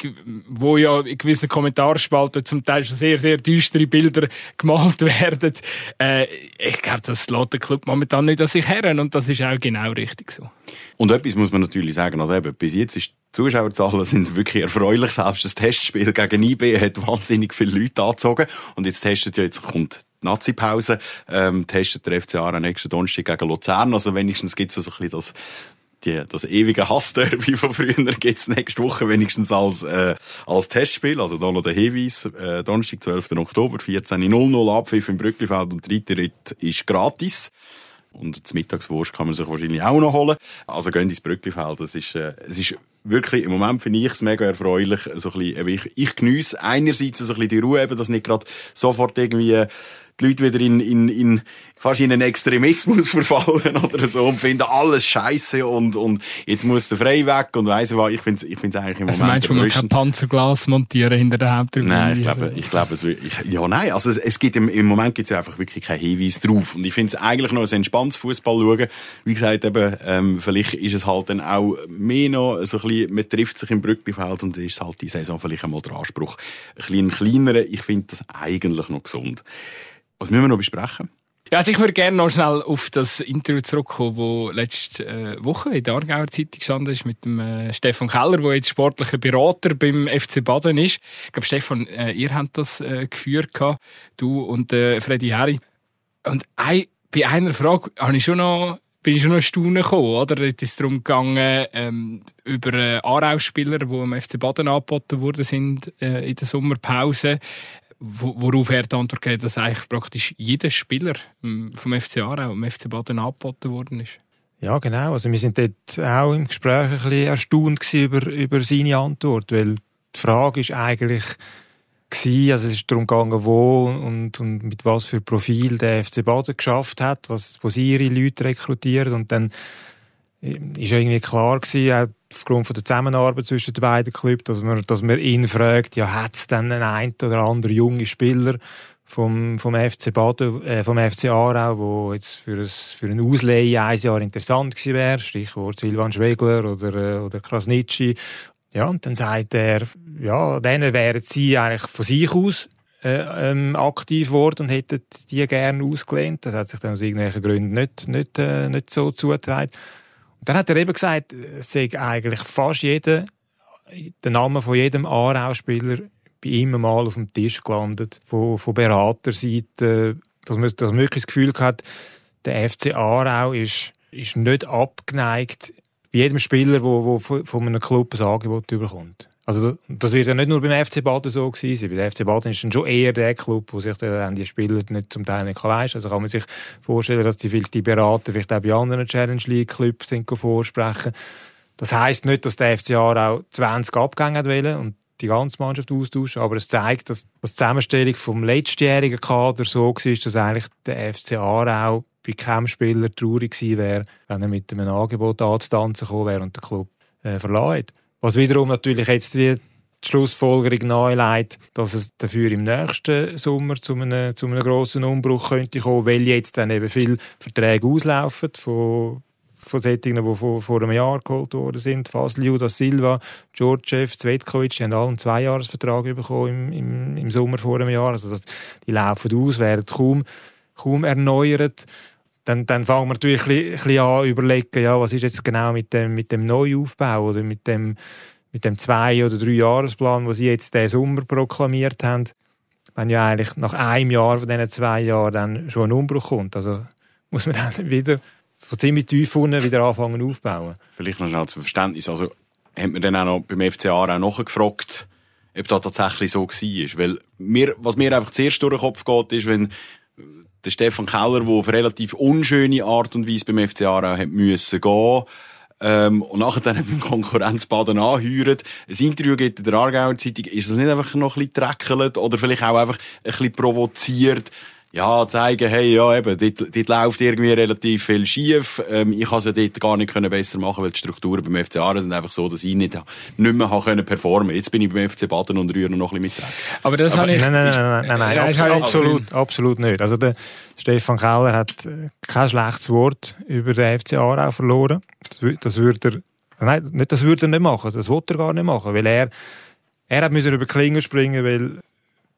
wo ja in gewissen Kommentarspalten zum Teil schon sehr, sehr düstere Bilder gemalt werden, äh, ich glaube, das lässt der Club momentan nicht an sich heran und das ist auch genau richtig so. Und etwas muss man natürlich sagen, also eben, bis jetzt ist die Zuschauerzahlen sind wirklich erfreulich. Selbst das Testspiel gegen IB hat wahnsinnig viele Leute angezogen. Und jetzt testet ja, jetzt kommt die Nazi-Pause, ähm, testet der FCA nächsten Donnerstag gegen Luzern. Also wenigstens gibt es so ein bisschen das die, das ewige Hassderby von früher gibt's nächste Woche wenigstens als, äh, als Testspiel. Also da noch der Hinweis, äh, Donnerstag, 12. Oktober, 14.00 Abpfiff im Brücklifeld und der dritte Ritt ist gratis. Und das Mittagswurst kann man sich wahrscheinlich auch noch holen. Also gehen ins Brücklifeld. Das ist, äh, es ist wirklich, im Moment finde ich es mega erfreulich. So ein bisschen, ich, ich geniesse einerseits so ein bisschen die Ruhe, eben, dass nicht gerade sofort irgendwie die Leute wieder in, in, in fast in einen Extremismus verfallen oder so und finden alles scheiße und, und jetzt muss der frei weg und weiss was. Ich finde es ich find's eigentlich im also Moment meinst du, man kann Panzerglas montieren hinter der Haupttribüne? Nein, ich glaube, ich glaube, es wird, ich, ja, nein, also es, es gibt im, im Moment gibt's ja einfach wirklich keinen Hinweis drauf. Und ich finde es eigentlich noch ein entspanntes Fußball schauen. Wie gesagt, eben, ähm, vielleicht ist es halt dann auch mehr noch so ein bisschen, man trifft sich im Brücklifeld und ist halt die Saison vielleicht einmal der Anspruch. Ein bisschen kleinerer. Ich finde das eigentlich noch gesund. Was müssen wir noch besprechen? Ja, also ich würde gerne noch schnell auf das Interview zurückkommen, das letzte äh, Woche in der Aargauer Zeitung gestanden ist mit dem äh, Stefan Keller, der jetzt sportlicher Berater beim FC Baden ist. Ich glaube, Stefan, äh, ihr habt das geführt, du und Freddy Herri. Und bei einer Frage habe ich schon noch bin ich schon noch staunen gekommen, oder? Es ist darum gegangen, ähm, über äh, Aarau-Spieler, die im FC Baden angeboten worden sind, äh, in der Sommerpause worauf er die Antwort gibt, dass eigentlich praktisch jeder Spieler ähm, vom FC Aarau, im FC Baden angeboten worden ist. Ja, genau. Also wir sind dort auch im Gespräch ein bisschen erstaunt über, über seine Antwort, weil die Frage ist eigentlich gewesen, also es ist darum gegangen, wo und, und mit was für Profil der FC Baden geschafft hat, was, wo sie ihre Leute rekrutieren und dann ist irgendwie klar gewesen, auch aufgrund von der Zusammenarbeit zwischen den beiden Clubs, dass man, dass man ihn fragt, ja, hat es denn einen ein oder anderen jungen Spieler vom, vom FC Baden, äh, vom FC Aarau, wo jetzt für, ein, für eine Ausleihe ein Jahr interessant gewesen wäre, Stichwort Silvan Schwegler oder, äh, oder Krasnitschi. Ja, und dann sagt er, ja, dann wären sie eigentlich von sich aus äh, ähm, aktiv geworden und hätten die gerne ausgelehnt. Das hat sich dann aus irgendwelchen Gründen nicht, nicht, äh, nicht so zugetragen. Dann hat er eben gesagt, es sei eigentlich fast jeder, der Name von jedem Aarau-Spieler bei ihm mal auf dem Tisch gelandet, von, von Beraterseite, dass man, dass man wirklich das Gefühl hat, der FC Aarau ist, ist nicht abgeneigt bei jedem Spieler, der von einem Club ein Angebot bekommt. Also das wird ja nicht nur beim FC Baden so gewesen sein. Der FC Baden ist dann schon eher der Club, wo sich dann die Spieler nicht zum Teil nicht leisten Also kann man sich vorstellen, dass die, die Berater vielleicht auch bei anderen Challenge League Clubs vorsprechen. Das heisst nicht, dass der FC auch 20 Abgänge wollen und die ganze Mannschaft austauschen, aber es zeigt, dass, die Zusammenstellung vom letztjährigen Kader so war, dass eigentlich der FC Aarau bei keinem Spieler traurig gewesen wäre, wenn er mit einem Angebot anzutanzen gekommen wäre und den Club äh, verlassen was wiederum natürlich jetzt die Schlussfolgerung nahelegt, dass es dafür im nächsten Sommer zu einem, zu einem grossen Umbruch könnte kommen, weil jetzt dann eben viele Verträge auslaufen von von solchen, die vor, vor einem Jahr geholt worden sind. Fasliu, da Silva, Georgiev, Zvetkovic, die haben alle einen Zweijahresvertrag bekommen im, im, im Sommer vor einem Jahr. Also das, die laufen aus, werden kaum, kaum erneuert dann, dann fangen wir natürlich ein bisschen, an überlegen, ja, was ist jetzt genau mit dem, mit dem Neuaufbau oder mit dem, mit dem zwei- oder drei Jahresplan, den sie jetzt diesen Sommer proklamiert haben, wenn ja eigentlich nach einem Jahr von diesen zwei Jahren dann schon ein Umbruch kommt. Also muss man dann wieder von ziemlich tief unten wieder anfangen aufbauen. Vielleicht noch schnell zum Verständnis. Also hat man dann auch noch beim FCA auch nachgefragt, ob das tatsächlich so war. Weil mir, was mir einfach zuerst durch den Kopf geht, ist, wenn der Stefan Keller, der auf relativ unschöne Art und Weise beim FC Aarau hat müssen gehen. Ähm, und nachher dann beim Konkurrenzbaden anheuert, ein Interview gibt in der Aargauer Zeitung, ist das nicht einfach noch ein bisschen dreckelt oder vielleicht auch einfach ein bisschen provoziert, ja, zeigen, hey, ja, eben, dort, dort läuft irgendwie relativ viel schief. Ähm, ich konnte es ja dort gar nicht können besser machen, weil die Strukturen beim FC Aarau sind einfach so, dass ich nicht, nicht mehr habe können performen Jetzt bin ich beim FC Baden und rühre noch ein bisschen mit. Aber das habe ich... Nein, nein, nein, nein, nein, nein, nein absolut, absolut nicht. Also der Stefan Keller hat äh, kein schlechtes Wort über den FC Aarau verloren. Das, das würde er, nein, nicht, das würde er nicht machen. Das wollte er gar nicht machen, weil er, er hat müssen über Klingen springen, weil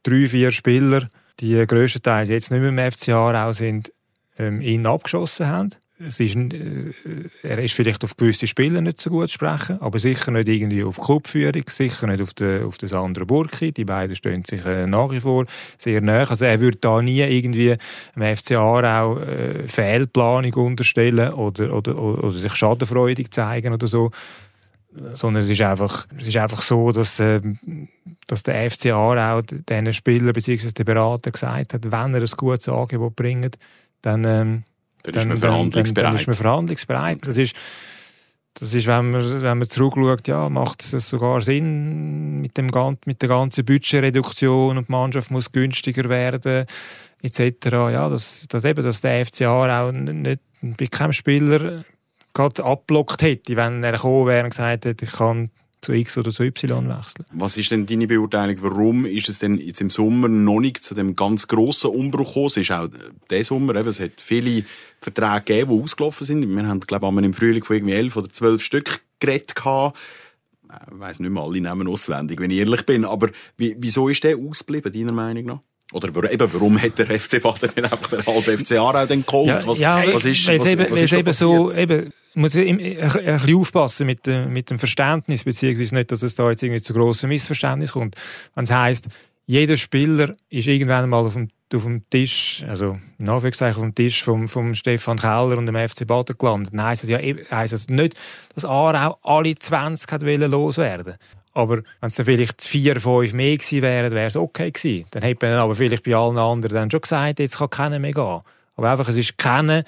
drei, vier Spieler die grösstenteils jetzt nicht mehr im FC Aarau sind, ähm, ihn abgeschossen haben. Es ist, äh, er ist vielleicht auf gewisse Spieler nicht so gut zu sprechen, aber sicher nicht irgendwie auf Clubführung, sicher nicht auf den, auf den Sandro Burki. Die beiden stehen sich äh, nach wie vor sehr nahe. Also er würde da nie irgendwie im FC Aarau äh, Fehlplanung unterstellen oder, oder, oder, oder sich schadenfreudig zeigen oder so sondern es ist einfach, es ist einfach so, dass, äh, dass der FC Aarau diesen Spieler bzw. den Berater gesagt hat, wenn er ein gutes Angebot bringt, dann, ähm, dann, dann, ist man verhandlungsbereit. Dann, dann ist man verhandlungsbereit. Das ist, das ist, wenn man, wenn man zurückschaut, ja, macht es sogar Sinn mit, dem, mit der ganzen Budgetreduktion und die Mannschaft muss günstiger werden, etc. Ja, dass, dass eben, dass der FCA auch nicht bei keinem Spieler gerade abblockt hätte, wenn er gekommen wäre und gesagt hätte, ich kann zu X oder zu Y wechseln. Was ist denn deine Beurteilung? Warum ist es denn jetzt im Sommer noch nicht zu dem ganz grossen Umbruch gekommen? Es ist auch der Sommer, eben, es hat viele Verträge gegeben, die ausgelaufen sind. Wir haben, glaube ich, im Frühling von irgendwie elf oder zwölf Stück geredet gehabt. Ich weiss nicht mehr alle Namen auswendig, wenn ich ehrlich bin. Aber wieso ist der ausgeblieben, deiner Meinung nach? Oder eben, warum hat der FC Baden nicht einfach den halben FC Aarau dann geholt? Ja, was, ja, was ist, was, eben, was ist eben so, eben, muss ein, ein, bisschen aufpassen mit, mit dem Verständnis, beziehungsweise nicht, dass es da jetzt irgendwie zu grossen Missverständnis kommt. Wenn es heisst, jeder Spieler ist irgendwann mal auf dem, auf dem Tisch, also in Anführungszeichen auf dem Tisch vom, vom Stefan Keller und dem FC Baden gelandet, dann heisst es ja heisst es nicht, dass Aarau alle 20 hat loswerden aber wenn es dann vielleicht vier, fünf mehr gewesen wären, wäre es okay gewesen. Dann hätte man aber vielleicht bei allen anderen dann schon gesagt, jetzt kann keiner mehr gehen. Aber einfach, es ist keiner,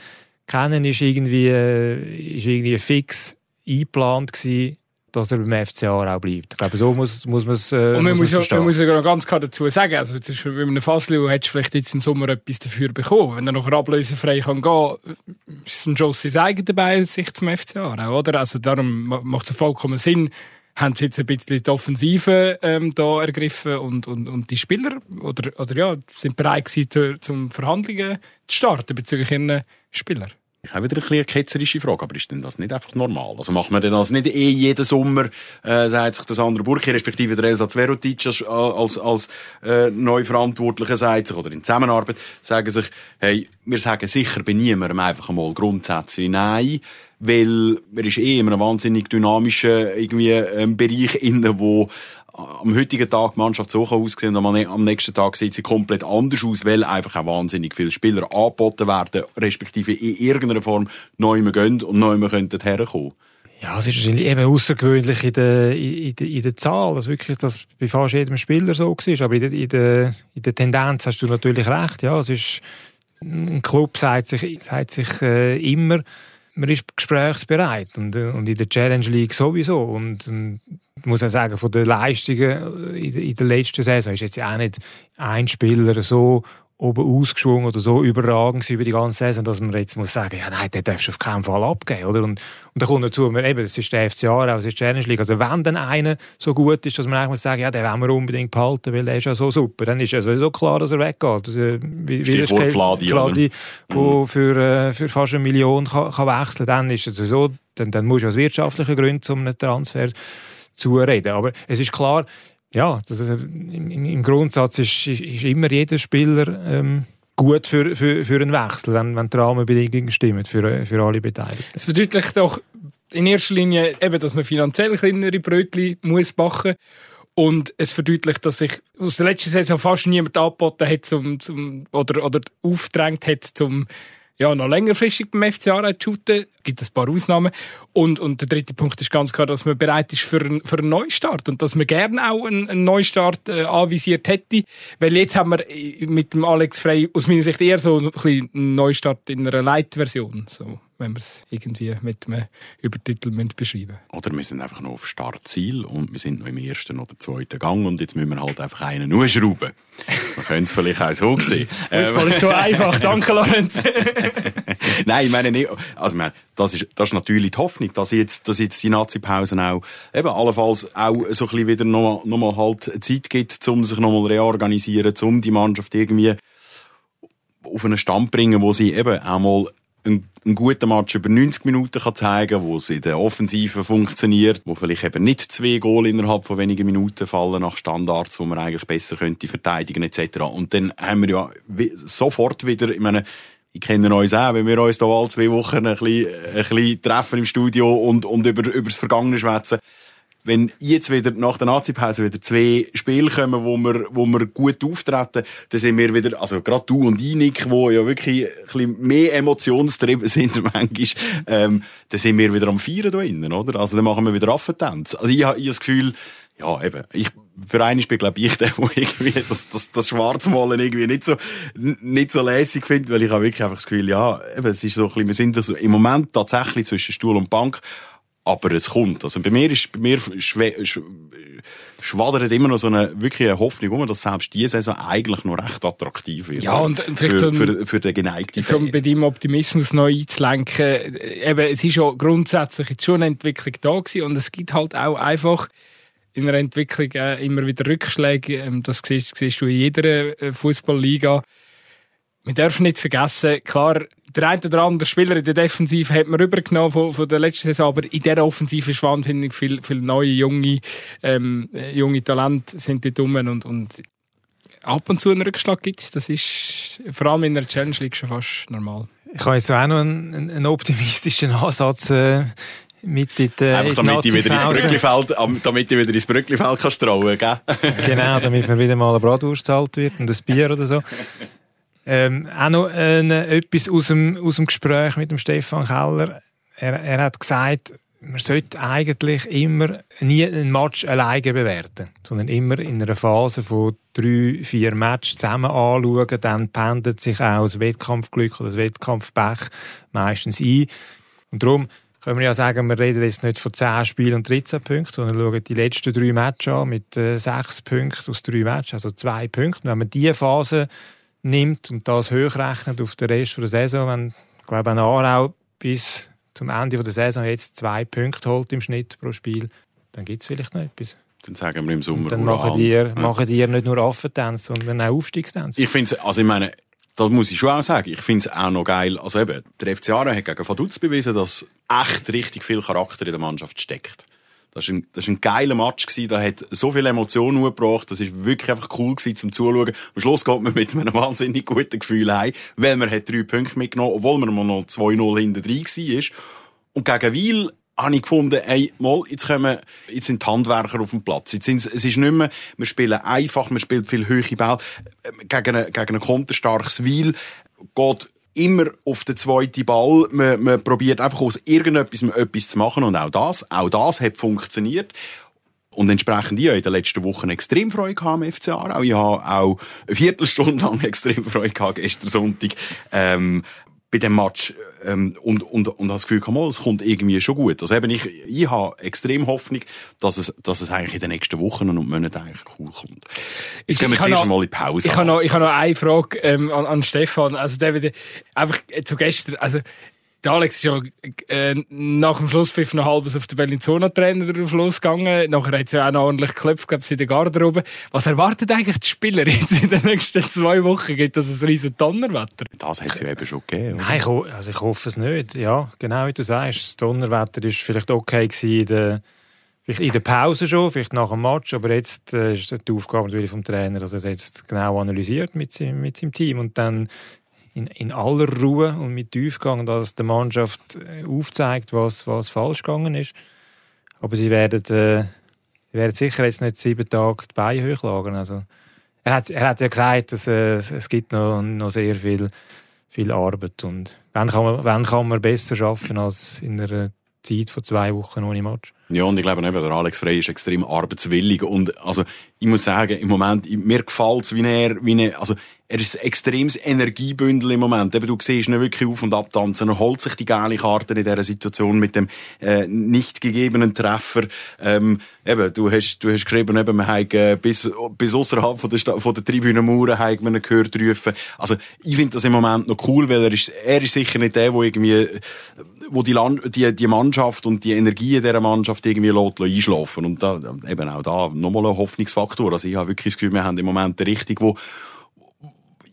keiner ist irgendwie, äh, ist irgendwie fix eingeplant gewesen, dass er beim FCA auch bleibt. Ich glaube, so muss, muss man es äh, Und man muss, muss, ja, man muss ja ganz klar dazu sagen, also zum Beispiel bei einem Fassliu hättest du vielleicht jetzt im Sommer etwas dafür bekommen. Wenn er noch ablösefrei kann gehen, ist ein Joss sein eigen dabei, Sicht vom FCA, oder? Also darum macht es vollkommen Sinn, haben sie jetzt ein bisschen die Offensive ähm, da ergriffen und, und, und die Spieler oder, oder ja, sind bereit gewesen, zu, zum Verhandlungen zu starten bezüglich ihren Spielern. Ich habe wieder eine, eine ketzerische Frage, aber ist denn das nicht einfach normal? Also macht man denn das nicht eh jeden Sommer, äh, sagt sich das andere Burki, respektive der Elsa Verotic als, als, als äh, Neuverantwortlicher sagt sich, oder in Zusammenarbeit, sagen sich, hey, wir sagen sicher bei niemandem einfach einmal grundsätzlich nein, weil er ist eh in einem wahnsinnig dynamischen irgendwie, ähm, Bereich inne, wo am heutigen Tag die Mannschaft so aussehen und am nächsten Tag sieht sie komplett anders aus, weil einfach auch wahnsinnig viele Spieler angeboten werden, respektive in irgendeiner Form neu gehen und neu könnten herkommen. Ja, es ist wahrscheinlich eben außergewöhnlich in der, in, der, in der Zahl, dass wirklich das bei fast jedem Spieler so war. Aber in der, in der, in der Tendenz hast du natürlich recht. Ja, es ist, ein Club sagt sich, sagt sich äh, immer, man ist gesprächsbereit und, und in der Challenge League sowieso. Und, und ich muss auch sagen, von den Leistungen in, in der letzten Saison ist jetzt auch nicht ein Spieler so oben ausgeschwungen oder so überragend über die ganze Saison, dass man jetzt muss sagen, ja nein, den darfst du auf keinen Fall abgeben, oder? Und, und dann kommt dazu, man, eben, es ist der FCA, es ist die Challenge League, also wenn dann einer so gut ist, dass man eigentlich muss sagen, ja, den wollen wir unbedingt behalten, weil der ist ja so super, dann ist ja sowieso klar, dass er weggeht. Also, wie, Stichwort Fladi, Fladi mhm. für, äh, für fast eine Million kann, kann wechseln, dann ist es so, dann, dann muss du aus wirtschaftlichen Gründen zum einen Transfer zureden. Aber es ist klar, ja, das ist, im, im, Grundsatz ist, ist, ist, immer jeder Spieler ähm, gut für, für, für einen Wechsel, wenn, wenn die Rahmenbedingungen stimmen für, für alle Beteiligten. Es verdeutlicht doch in erster Linie eben, dass man finanziell kleinere Brötchen muss backen und es verdeutlicht, dass sich aus der letzten Saison fast niemand angeboten hat zum, zum, oder, oder aufgedrängt hat, zum ja, noch längerfristig beim FC Aarau shooten. gibt ein paar Ausnahmen. Und, und der dritte Punkt ist ganz klar, dass man bereit ist für, einen, für einen Neustart und dass man gerne auch einen, einen Neustart äh, anvisiert hätte. Weil jetzt haben wir mit dem Alex Frey aus meiner Sicht eher so ein bisschen einen Neustart in einer Light-Version. So wenn wir es irgendwie mit einem Übertitel beschreiben Oder wir sind einfach noch auf Startziel und wir sind noch im ersten oder zweiten Gang und jetzt müssen wir halt einfach einen nur schrauben. Man könnte es vielleicht auch so sehen. Fußball ist so einfach, danke Lorenz. Nein, ich meine nicht, also meine, das ist, das ist natürlich die Hoffnung, dass jetzt, dass jetzt die Nazi-Pausen auch, eben, allenfalls auch so ein bisschen wieder noch, noch mal halt Zeit gibt, um sich noch mal reorganisieren, um die Mannschaft irgendwie auf einen Stand bringen, wo sie eben auch mal einen, einen guten Match über 90 Minuten kann zeigen kann, wo es in der Offensive funktioniert, wo vielleicht eben nicht zwei Goal innerhalb von wenigen Minuten fallen nach Standards, wo man eigentlich besser könnte verteidigen etc. Und dann haben wir ja sofort wieder, ich meine, ich kenne uns auch, wenn wir uns da alle zwei Wochen ein bisschen, ein bisschen treffen im Studio und, und über, über das Vergangene schwätzen, wenn jetzt wieder nach der Nazi-Pause wieder zwei Spiele kommen, wo wir, wo wir gut auftreten, dann sind wir wieder, also gerade du und ich, Nick, wo ja wirklich ein bisschen mehr emotionstrieben sind manchmal, ähm, dann sind wir wieder am Feiern da innen, oder? Also dann machen wir wieder Affentanz. Also ich habe das Gefühl, ja, eben, ich, für einen bin, glaube ich, der, der irgendwie das, das, das Schwarzmalen irgendwie nicht so, nicht so lässig findet, weil ich habe wirklich einfach das Gefühl, ja, eben, es ist so ein bisschen, wir sind also im Moment tatsächlich zwischen Stuhl und Bank, aber es kommt. Also bei mir ist, bei mir schwadert immer noch so eine wirklich eine Hoffnung um, dass selbst diese Saison eigentlich noch recht attraktiv wird. Ja, und vielleicht für, für, für den geneigten um bei deinem Optimismus noch einzulenken, eben, es ist ja grundsätzlich jetzt schon eine Entwicklung da gewesen und es gibt halt auch einfach in einer Entwicklung äh, immer wieder Rückschläge. Ähm, das siehst, siehst du in jeder äh, Fußballliga. Wir dürfen nicht vergessen, klar, der eine oder andere Spieler in der Defensive hat man rübergenommen von, von der letzten Saison, aber in der Offensive ist wahnsinnig viel, viel neue, junge, ähm, junge Talente sind dort rum und, und ab und zu einen Rückschlag gibt es. Das ist vor allem in der Challenge League schon fast normal. Ich habe jetzt auch noch einen, einen optimistischen Ansatz äh, mit in die, Einfach damit ich wieder ins Brücklifeld, damit ich wieder ins Brücklifeld kann strauen, gell? genau, damit mir wieder mal eine Bratwurst zahlt wird und ein Bier oder so. Ähm, auch noch äh, etwas aus dem, aus dem Gespräch mit dem Stefan Keller. Er, er hat gesagt, man sollte eigentlich immer nie einen Match alleine bewerten, sondern immer in einer Phase von drei, vier Matches zusammen anschauen. Dann pendelt sich auch das Wettkampfglück oder das Wettkampfpech meistens ein. Und darum können wir ja sagen, wir reden jetzt nicht von 10 Spielen und 13 Punkten, sondern schauen die letzten drei Matches an mit äh, 6 Punkten aus drei Matches, also zwei Punkte. Wenn man diese Phase nimmt und das hochrechnet auf den Rest der Saison, wenn, ich glaube, ein Aarau bis zum Ende der Saison jetzt zwei Punkte holt im Schnitt pro Spiel, dann gibt es vielleicht noch etwas. Dann sagen wir im Sommer und Dann machen die, ja. machen die nicht nur Affentänze, sondern auch Aufstiegstänze. Ich finde also ich meine, das muss ich schon auch sagen. Ich finde es auch noch geil. Also eben, der FC Aarau hat gegen Vaduz bewiesen, dass echt richtig viel Charakter in der Mannschaft steckt. Das war ein, ein geiler Match gewesen. Da hat so viele Emotionen gebracht. Das ist wirklich einfach cool gewesen zum Zuschauen. Am Schluss geht man mit einem wahnsinnig guten Gefühl heim, weil man hat drei Punkte mitgenommen, obwohl man noch 2-0 hinten drin war. Und gegen Wiel habe ich gefunden, ey, mal, jetzt kommen, jetzt sind die Handwerker auf dem Platz. Jetzt sind, es ist nicht mehr, wir spielen einfach, wir spielen viel höhere Bälle. Gegen, ein, gegen ein konterstarkes Wiel geht immer auf den zweiten Ball. Man, man probiert einfach aus irgendetwas etwas zu machen und auch das, auch das hat funktioniert. Und entsprechend, ich habe in den letzten Wochen extrem Freude gehabt am FC Aarau. Ich habe auch eine Viertelstunde lang extrem Freude gehabt, gestern Sonntag. Ähm, bei dem Match ähm, und, und, und das Gefühl, mal, es kommt irgendwie schon gut. Also eben ich, ich habe extrem Hoffnung, dass es, dass es eigentlich in den nächsten Wochen und Monaten eigentlich cool kommt. Jetzt gehen wir zuerst noch, mal in Pause. Ich habe noch, ich habe noch eine Frage ähm, an, an Stefan. Also der wieder, einfach zu gestern, also der Alex ist ja äh, nach dem Schlusspfiff noch halbes auf den Bellinzona-Trainer drauf losgegangen. Nachher hat es ja auch noch ordentlich geklopft, glaube ich, in der Garderobe. Was erwartet eigentlich die Spieler jetzt in den nächsten zwei Wochen? Gibt das ein riesen Donnerwetter? Das hat es ja eben schon gegeben. Oder? Nein, ich, also ich hoffe es nicht. Ja, genau wie du sagst. Das Donnerwetter war vielleicht okay in der, in der Pause schon, vielleicht nach dem Match, aber jetzt äh, ist die Aufgabe natürlich vom Trainer, dass er es jetzt genau analysiert mit seinem, mit seinem Team und dann in, in aller Ruhe und mit Tiefgang, dass der Mannschaft äh, aufzeigt, was, was falsch gegangen ist. Aber sie werden, äh, sie werden sicher jetzt nicht sieben Tage die Beine hochlagern. Also, er, hat, er hat ja gesagt, dass, äh, es gibt noch, noch sehr viel, viel Arbeit. Und wann kann, man, wann kann man besser arbeiten als in einer Zeit von zwei Wochen ohne Match? Ja, und ich glaube eben, der Alex Frey ist extrem arbeitswillig. Und also, ich muss sagen, im Moment, mir gefällt es, wie er, wie er, also, er ist ein extremes Energiebündel im Moment. Eben, du siehst ihn wirklich auf und ab tanzen. Er holt sich die geile Karte in dieser Situation mit dem äh, nicht gegebenen Treffer. Ähm, eben, du hast, du hast geschrieben, eben, man hat, äh, bis, bis außerhalb von der, von der Tribünenmauern hat man ihn gehört rufen. Also, ich finde das im Moment noch cool, weil er ist, er ist sicher nicht der, der irgendwie, wo die, Land, die, die Mannschaft und die Energie dieser Mannschaft irgendwie lässt, einschlafen. Und da, eben auch da nochmal ein Hoffnungsfaktor. Also, ich habe wirklich das Gefühl, wir haben im Moment den richtigen, wo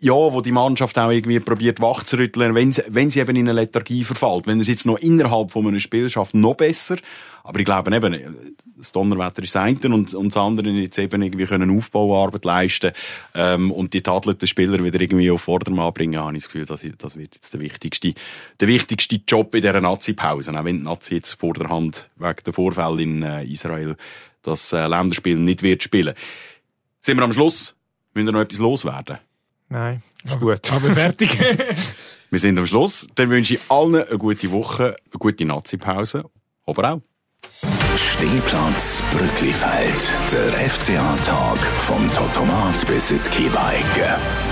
ja, wo die Mannschaft auch irgendwie probiert wachzurütteln, wenn sie, wenn sie eben in eine Lethargie verfällt. Wenn es jetzt noch innerhalb von einem Spiel noch besser. Aber ich glaube eben, das Donnerwetter ist das und, und das andere jetzt eben irgendwie können Aufbauarbeit leisten ähm, und die tadelnden Spieler wieder irgendwie auf Vordermann bringen, habe ich das Gefühl, das, das wird jetzt der wichtigste, der wichtigste Job in dieser Nazi-Pause. Auch wenn die Nazi jetzt vor der Hand wegen der Vorfälle in äh, Israel das äh, Länderspiel nicht wird spielen. Sind wir am Schluss? Müssen wir noch etwas loswerden? Nein, ist aber, gut. Aber fertig. wir sind am Schluss. Dann wünsche ich allen eine gute Woche, eine gute Nazi-Pause. Aber auch. Stehplatz Brücklifeld. Der FCA-Tag vom Totomat bis in die.